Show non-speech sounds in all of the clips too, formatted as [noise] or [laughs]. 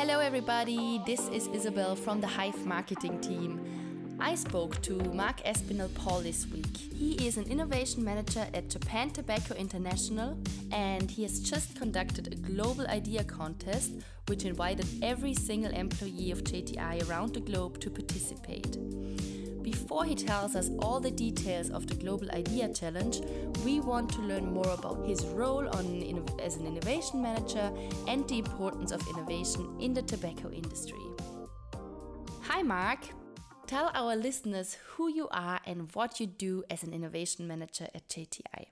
Hello, everybody. This is Isabel from the Hive marketing team. I spoke to Mark Aspinall-Paul this week. He is an innovation manager at Japan Tobacco International and he has just conducted a global idea contest which invited every single employee of JTI around the globe to participate. Before he tells us all the details of the Global Idea Challenge, we want to learn more about his role on, as an innovation manager and the importance of innovation in the tobacco industry. Hi, Mark. Tell our listeners who you are and what you do as an innovation manager at JTI.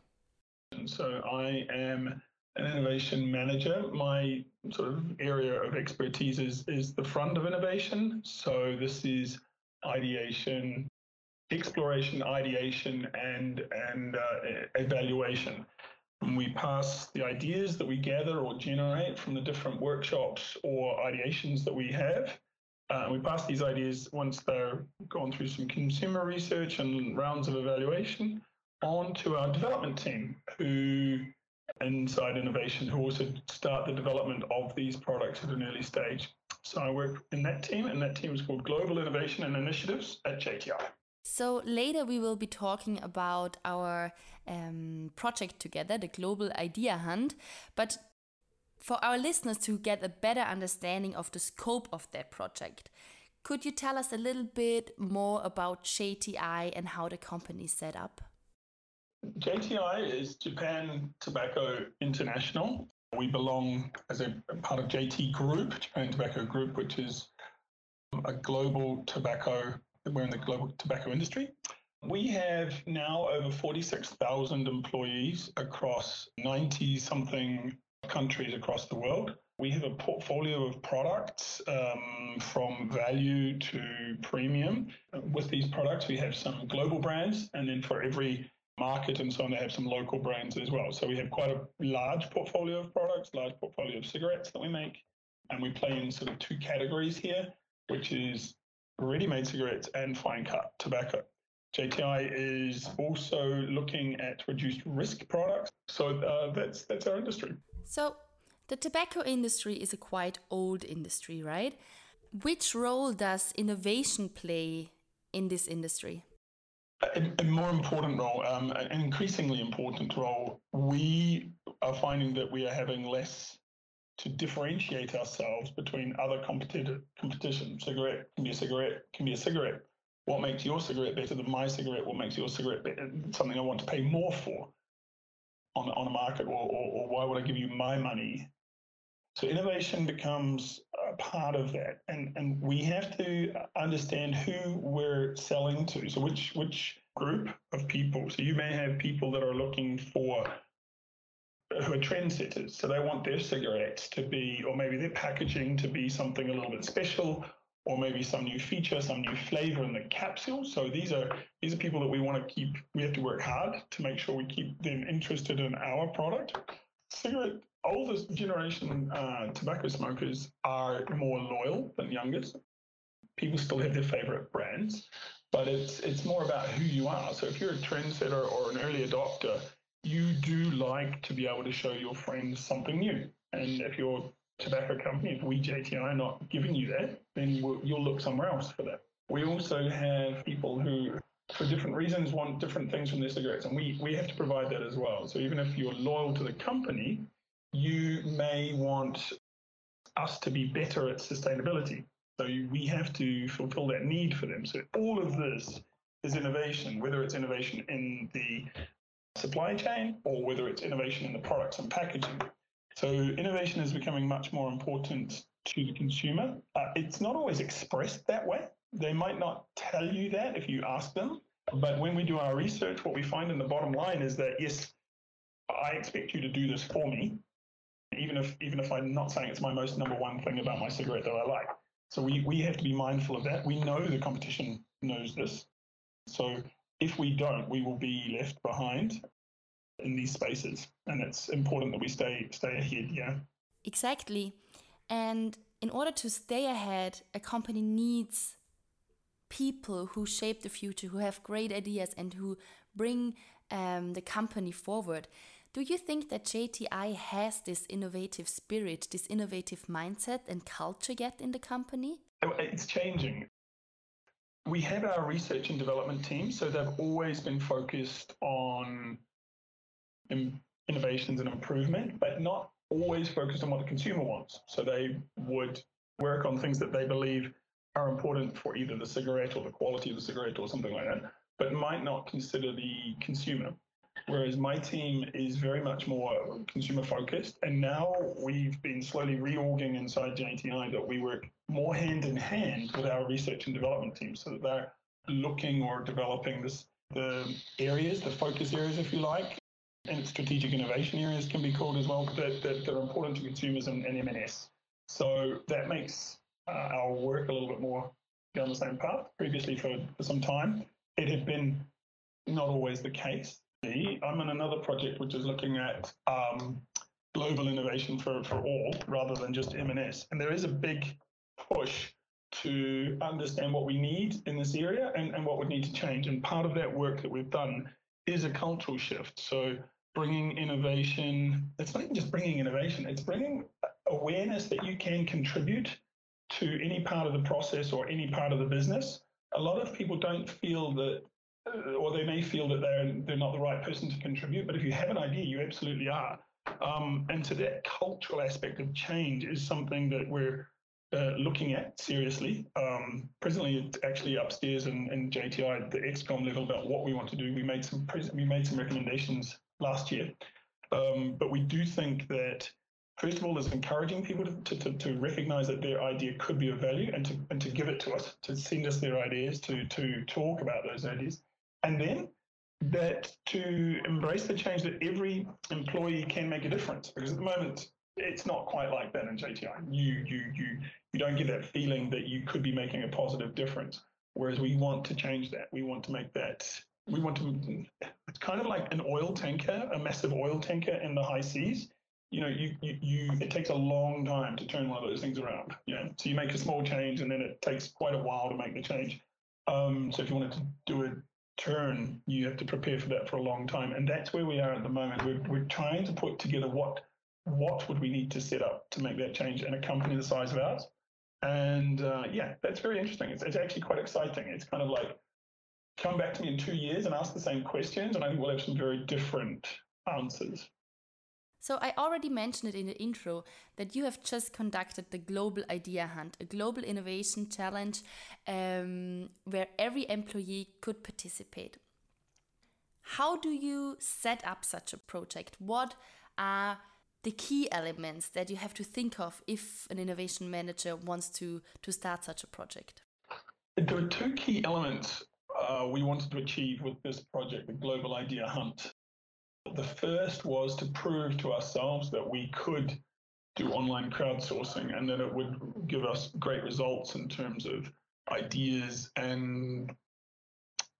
So, I am an innovation manager. My sort of area of expertise is, is the front of innovation. So, this is ideation, exploration, ideation, and and uh, evaluation. And we pass the ideas that we gather or generate from the different workshops or ideations that we have uh, we pass these ideas once they're gone through some consumer research and rounds of evaluation on to our development team, who inside innovation, who also start the development of these products at an early stage. So I work in that team, and that team is called Global Innovation and Initiatives at JTI. So later we will be talking about our um, project together, the Global Idea Hunt. But for our listeners to get a better understanding of the scope of that project, could you tell us a little bit more about JTI and how the company is set up? JTI is Japan Tobacco International. We belong as a part of JT Group, Japan Tobacco Group, which is a global tobacco, we're in the global tobacco industry. We have now over 46,000 employees across 90 something countries across the world. We have a portfolio of products um, from value to premium. With these products, we have some global brands, and then for every market and so on, they have some local brands as well. So we have quite a large portfolio of products, large portfolio of cigarettes that we make, and we play in sort of two categories here, which is ready-made cigarettes and fine cut tobacco. JTI is also looking at reduced risk products. So uh, that's that's our industry. So, the tobacco industry is a quite old industry, right? Which role does innovation play in this industry? A, a more important role, um, an increasingly important role. We are finding that we are having less to differentiate ourselves between other competitive competition. Cigarette can be a cigarette, can be a cigarette. What makes your cigarette better than my cigarette? What makes your cigarette better? Something I want to pay more for on, on a market, or, or, or why would I give you my money? So innovation becomes a part of that, and and we have to understand who we're selling to. So which which group of people? So you may have people that are looking for who are trendsetters. So they want their cigarettes to be, or maybe their packaging to be something a little bit special, or maybe some new feature, some new flavor in the capsule. So these are these are people that we want to keep. We have to work hard to make sure we keep them interested in our product. Cigarette older generation uh, tobacco smokers are more loyal than youngers. People still have their favorite brands, but it's it's more about who you are. So if you're a trendsetter or an early adopter, you do like to be able to show your friends something new. And if you're tobacco company, if we JTI are not giving you that, then you'll look somewhere else for that. We also have people who, for different reasons, want different things from their cigarettes, and we, we have to provide that as well. So even if you're loyal to the company, you may want us to be better at sustainability. So we have to fulfill that need for them. So all of this is innovation, whether it's innovation in the supply chain or whether it's innovation in the products and packaging. So innovation is becoming much more important to the consumer. Uh, it's not always expressed that way. They might not tell you that if you ask them. But when we do our research, what we find in the bottom line is that yes, I expect you to do this for me, even if even if I'm not saying it's my most number one thing about my cigarette that I like. So we, we have to be mindful of that. We know the competition knows this. So if we don't, we will be left behind in these spaces and it's important that we stay stay ahead yeah exactly and in order to stay ahead a company needs people who shape the future who have great ideas and who bring um, the company forward Do you think that JTI has this innovative spirit, this innovative mindset and culture yet in the company? Oh, it's changing. We have our research and development team, so they've always been focused on innovations and improvement, but not always focused on what the consumer wants. So they would work on things that they believe are important for either the cigarette or the quality of the cigarette or something like that, but might not consider the consumer. Whereas my team is very much more consumer focused. And now we've been slowly reorging inside JTI that we work more hand in hand with our research and development team so that they're looking or developing this, the areas, the focus areas, if you like, and strategic innovation areas can be called as well, that, that, that are important to consumers and, and M&S. So that makes uh, our work a little bit more down the same path. Previously, for, for some time, it had been not always the case. I'm in another project which is looking at um, global innovation for, for all rather than just M&S. And there is a big push to understand what we need in this area and, and what would need to change. And part of that work that we've done is a cultural shift. So bringing innovation, it's not even just bringing innovation, it's bringing awareness that you can contribute to any part of the process or any part of the business. A lot of people don't feel that, or they may feel that they're they're not the right person to contribute. But if you have an idea, you absolutely are. Um, and to that cultural aspect of change is something that we're uh, looking at seriously. Um, presently, it's actually upstairs in, in JTI at the XCOM level about what we want to do. We made some we made some recommendations last year, um, but we do think that first of all is encouraging people to, to, to, recognize that their idea could be of value and to and to give it to us, to send us their ideas, to to talk about those ideas, and then that to embrace the change that every employee can make a difference because at the moment it's not quite like that in JTI. You you you you don't get that feeling that you could be making a positive difference. Whereas we want to change that. We want to make that. We want to. It's kind of like an oil tanker, a massive oil tanker in the high seas. You know, you, you, you it takes a long time to turn one of those things around. Know, so you make a small change and then it takes quite a while to make the change. Um, so if you wanted to do a turn, you have to prepare for that for a long time, and that's where we are at the moment. We're we're trying to put together what what would we need to set up to make that change in a company the size of ours? And uh, yeah, that's very interesting. It's, it's actually quite exciting. It's kind of like come back to me in two years and ask the same questions, and I think we'll have some very different answers. So, I already mentioned it in the intro that you have just conducted the Global Idea Hunt, a global innovation challenge um, where every employee could participate. How do you set up such a project? What are the key elements that you have to think of if an innovation manager wants to, to start such a project? There are two key elements uh, we wanted to achieve with this project, the Global Idea Hunt. The first was to prove to ourselves that we could do online crowdsourcing and that it would give us great results in terms of ideas and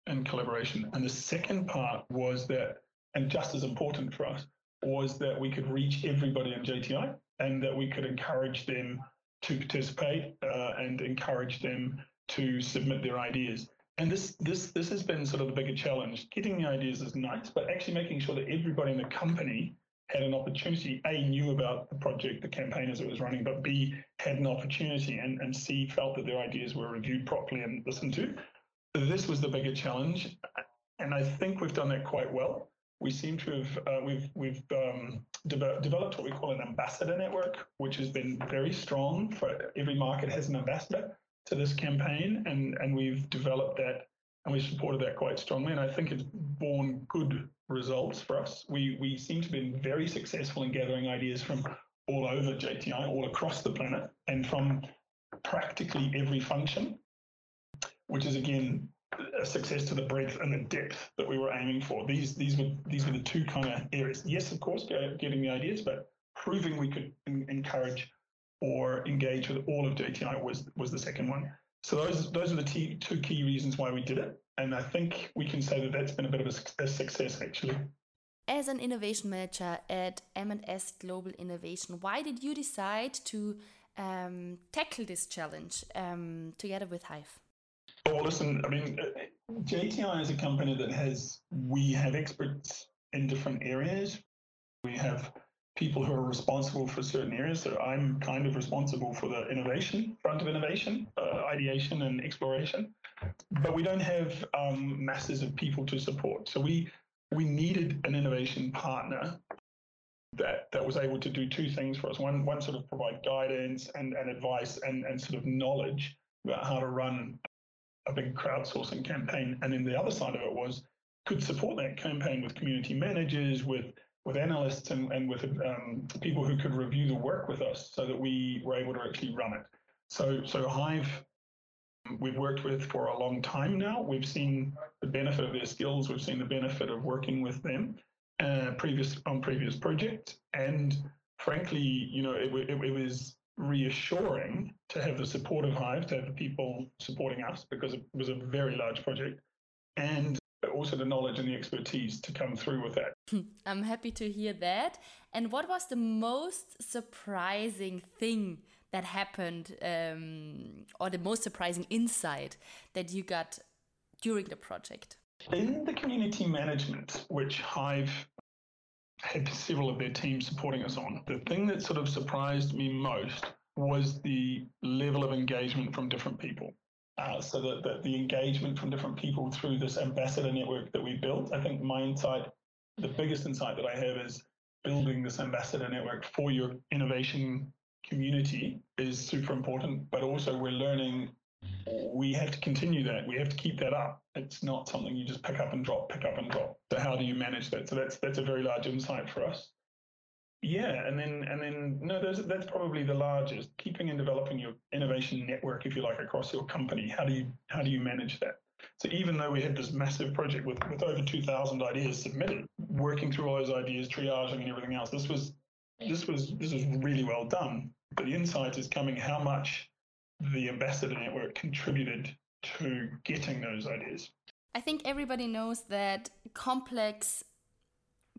and collaboration. And the second part was that, and just as important for us, was that we could reach everybody in JTI and that we could encourage them to participate uh, and encourage them to submit their ideas. And this this this has been sort of the bigger challenge. Getting the ideas is nice, but actually making sure that everybody in the company had an opportunity, A, knew about the project, the campaign as it was running, but B, had an opportunity and, and C, felt that their ideas were reviewed properly and listened to. This was the bigger challenge. And I think we've done that quite well we seem to have uh, we've we've um, de- developed what we call an ambassador network, which has been very strong. For every market has an ambassador to this campaign, and and we've developed that and we've supported that quite strongly. And I think it's borne good results for us. We we seem to be very successful in gathering ideas from all over JTI, all across the planet, and from practically every function, which is again a success to the breadth and the depth that we were aiming for. These these were these were the two kind of areas. Yes, of course, getting the ideas, but proving we could encourage or engage with all of JTI was was the second one. So those those are the t- two key reasons why we did it, and I think we can say that that's been a bit of a, a success actually. As an innovation manager at M&S Global Innovation, why did you decide to um, tackle this challenge um, together with Hive? Well, listen, I mean, JTI is a company that has, we have experts in different areas. We have people who are responsible for certain areas. So I'm kind of responsible for the innovation front of innovation, uh, ideation and exploration. But we don't have um, masses of people to support. So we we needed an innovation partner that that was able to do two things for us. One one sort of provide guidance and, and advice and, and sort of knowledge about how to run a big crowdsourcing campaign. And then the other side of it was could support that campaign with community managers, with with analysts and, and with um, people who could review the work with us so that we were able to actually run it. So so Hive we've worked with for a long time now. We've seen the benefit of their skills. We've seen the benefit of working with them uh, previous on previous projects, and frankly, you know, it, it, it was reassuring to have the support of Hive, to have the people supporting us because it was a very large project, and also the knowledge and the expertise to come through with that. [laughs] I'm happy to hear that. And what was the most surprising thing that happened, um, or the most surprising insight that you got during the project? In the community management, which Hive had several of their teams supporting us on, the thing that sort of surprised me most was the level of engagement from different people. Uh, so that, that the engagement from different people through this ambassador network that we built, I think my insight, the biggest insight that I have is building this ambassador network for your innovation community is super important, but also we're learning we have to continue that. We have to keep that up. It's not something you just pick up and drop, pick up and drop. So how do you manage that? So that's that's a very large insight for us. Yeah, and then and then no, that's probably the largest. Keeping and developing your innovation network, if you like, across your company. How do you how do you manage that? So even though we had this massive project with with over two thousand ideas submitted, working through all those ideas, triaging and everything else, this was this was this was really well done. But the insight is coming how much the ambassador network contributed to getting those ideas. I think everybody knows that complex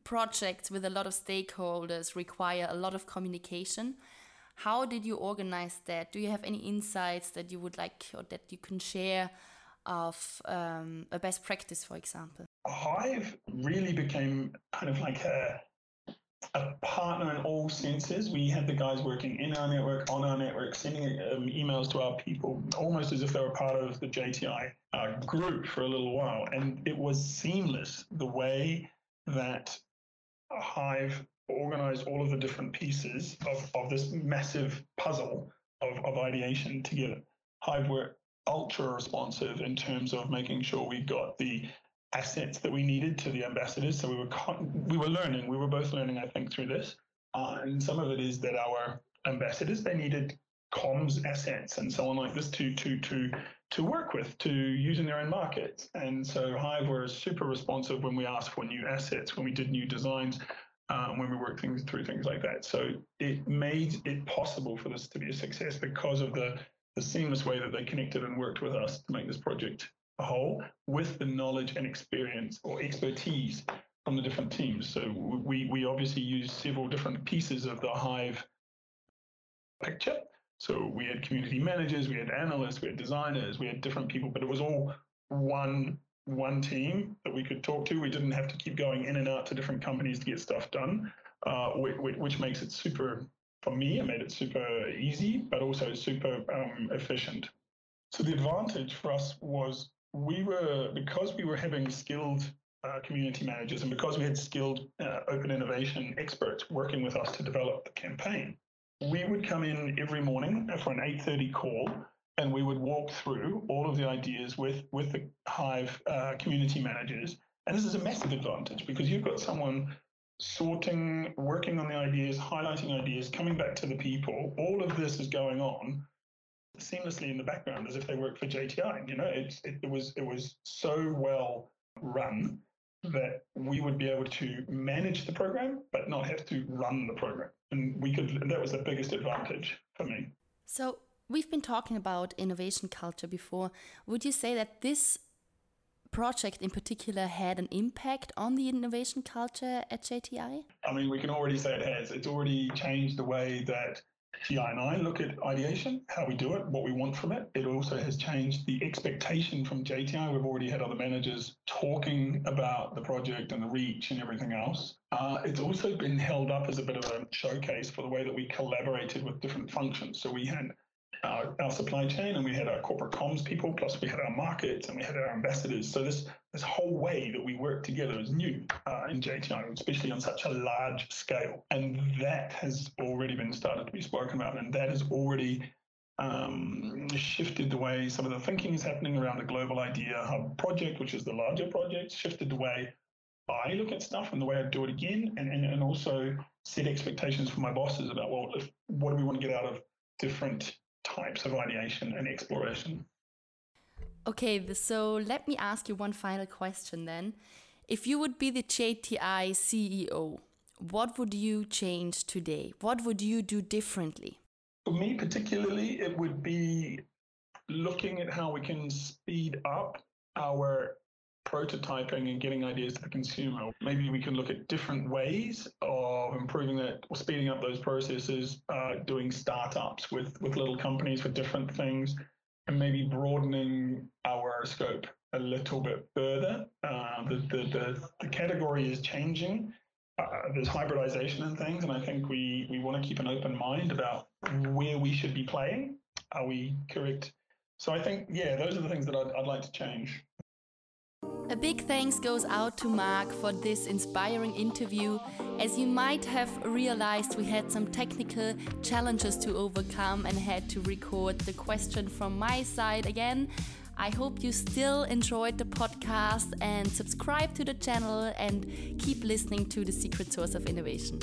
projects with a lot of stakeholders require a lot of communication. How did you organize that? Do you have any insights that you would like or that you can share of um, a best practice, for example? Hive really became kind of like a a partner in all senses. We had the guys working in our network, on our network, sending um, emails to our people, almost as if they were part of the JTI uh, group for a little while. And it was seamless the way that Hive organized all of the different pieces of, of this massive puzzle of, of ideation together. Hive were ultra responsive in terms of making sure we got the assets that we needed to the ambassadors. So we were we were learning. We were both learning, I think, through this. Uh, and some of it is that our ambassadors they needed comms assets and so on like this to to to to work with to use in their own markets. And so Hive were super responsive when we asked for new assets, when we did new designs, uh, when we worked things through things like that. So it made it possible for this to be a success because of the the seamless way that they connected and worked with us to make this project a whole with the knowledge and experience or expertise from the different teams. So we, we obviously use several different pieces of the Hive picture. So we had community managers, we had analysts, we had designers, we had different people, but it was all one one team that we could talk to. We didn't have to keep going in and out to different companies to get stuff done, uh, which, which, makes it super, for me, it made it super easy, but also super um, efficient. So the advantage for us was we were because we were having skilled uh, community managers and because we had skilled uh, open innovation experts working with us to develop the campaign we would come in every morning for an 8.30 call and we would walk through all of the ideas with with the hive uh, community managers and this is a massive advantage because you've got someone sorting working on the ideas highlighting ideas coming back to the people all of this is going on seamlessly in the background as if they work for JTI. You know, it, it was it was so well run that we would be able to manage the program but not have to run the program and we could that was the biggest advantage for me so we've been talking about innovation culture before would you say that this project in particular had an impact on the innovation culture at JTI? I mean, we can already say it has. It's already changed the way that GI and I look at ideation, how we do it, what we want from it. It also has changed the expectation from JTI. We've already had other managers talking about the project and the reach and everything else. Uh, it's also been held up as a bit of a showcase for the way that we collaborated with different functions. So we had our, our supply chain and we had our corporate comms people, plus we had our markets and we had our ambassadors. So this this whole way that we work together is new uh, in JTI, especially on such a large scale. And that has already been started to be spoken about, and that has already um, shifted the way some of the thinking is happening around the Global Idea Hub project, which is the larger project, shifted the way I look at stuff and the way I do it again, and, and, and also set expectations for my bosses about, well, if, what do we want to get out of different types of ideation and exploration. Okay, so let me ask you one final question then. If you would be the JTI CEO, what would you change today? What would you do differently? For me, particularly, it would be looking at how we can speed up our prototyping and getting ideas to the consumer. Maybe we can look at different ways of improving that or speeding up those processes, uh, doing startups with, with little companies for different things, and maybe broadening our scope a little bit further. Uh, the, the, the, the, category is changing. Uh, there's hybridization and things, and I think we, we want to keep an open mind about where we should be playing. Are we correct? So I think, yeah, those are the things that I'd, I'd like to change. A big thanks goes out to Mark for this inspiring interview. As you might have realized, we had some technical challenges to overcome and had to record the question from my side again. I hope you still enjoyed the podcast and subscribe to the channel and keep listening to the secret source of innovation.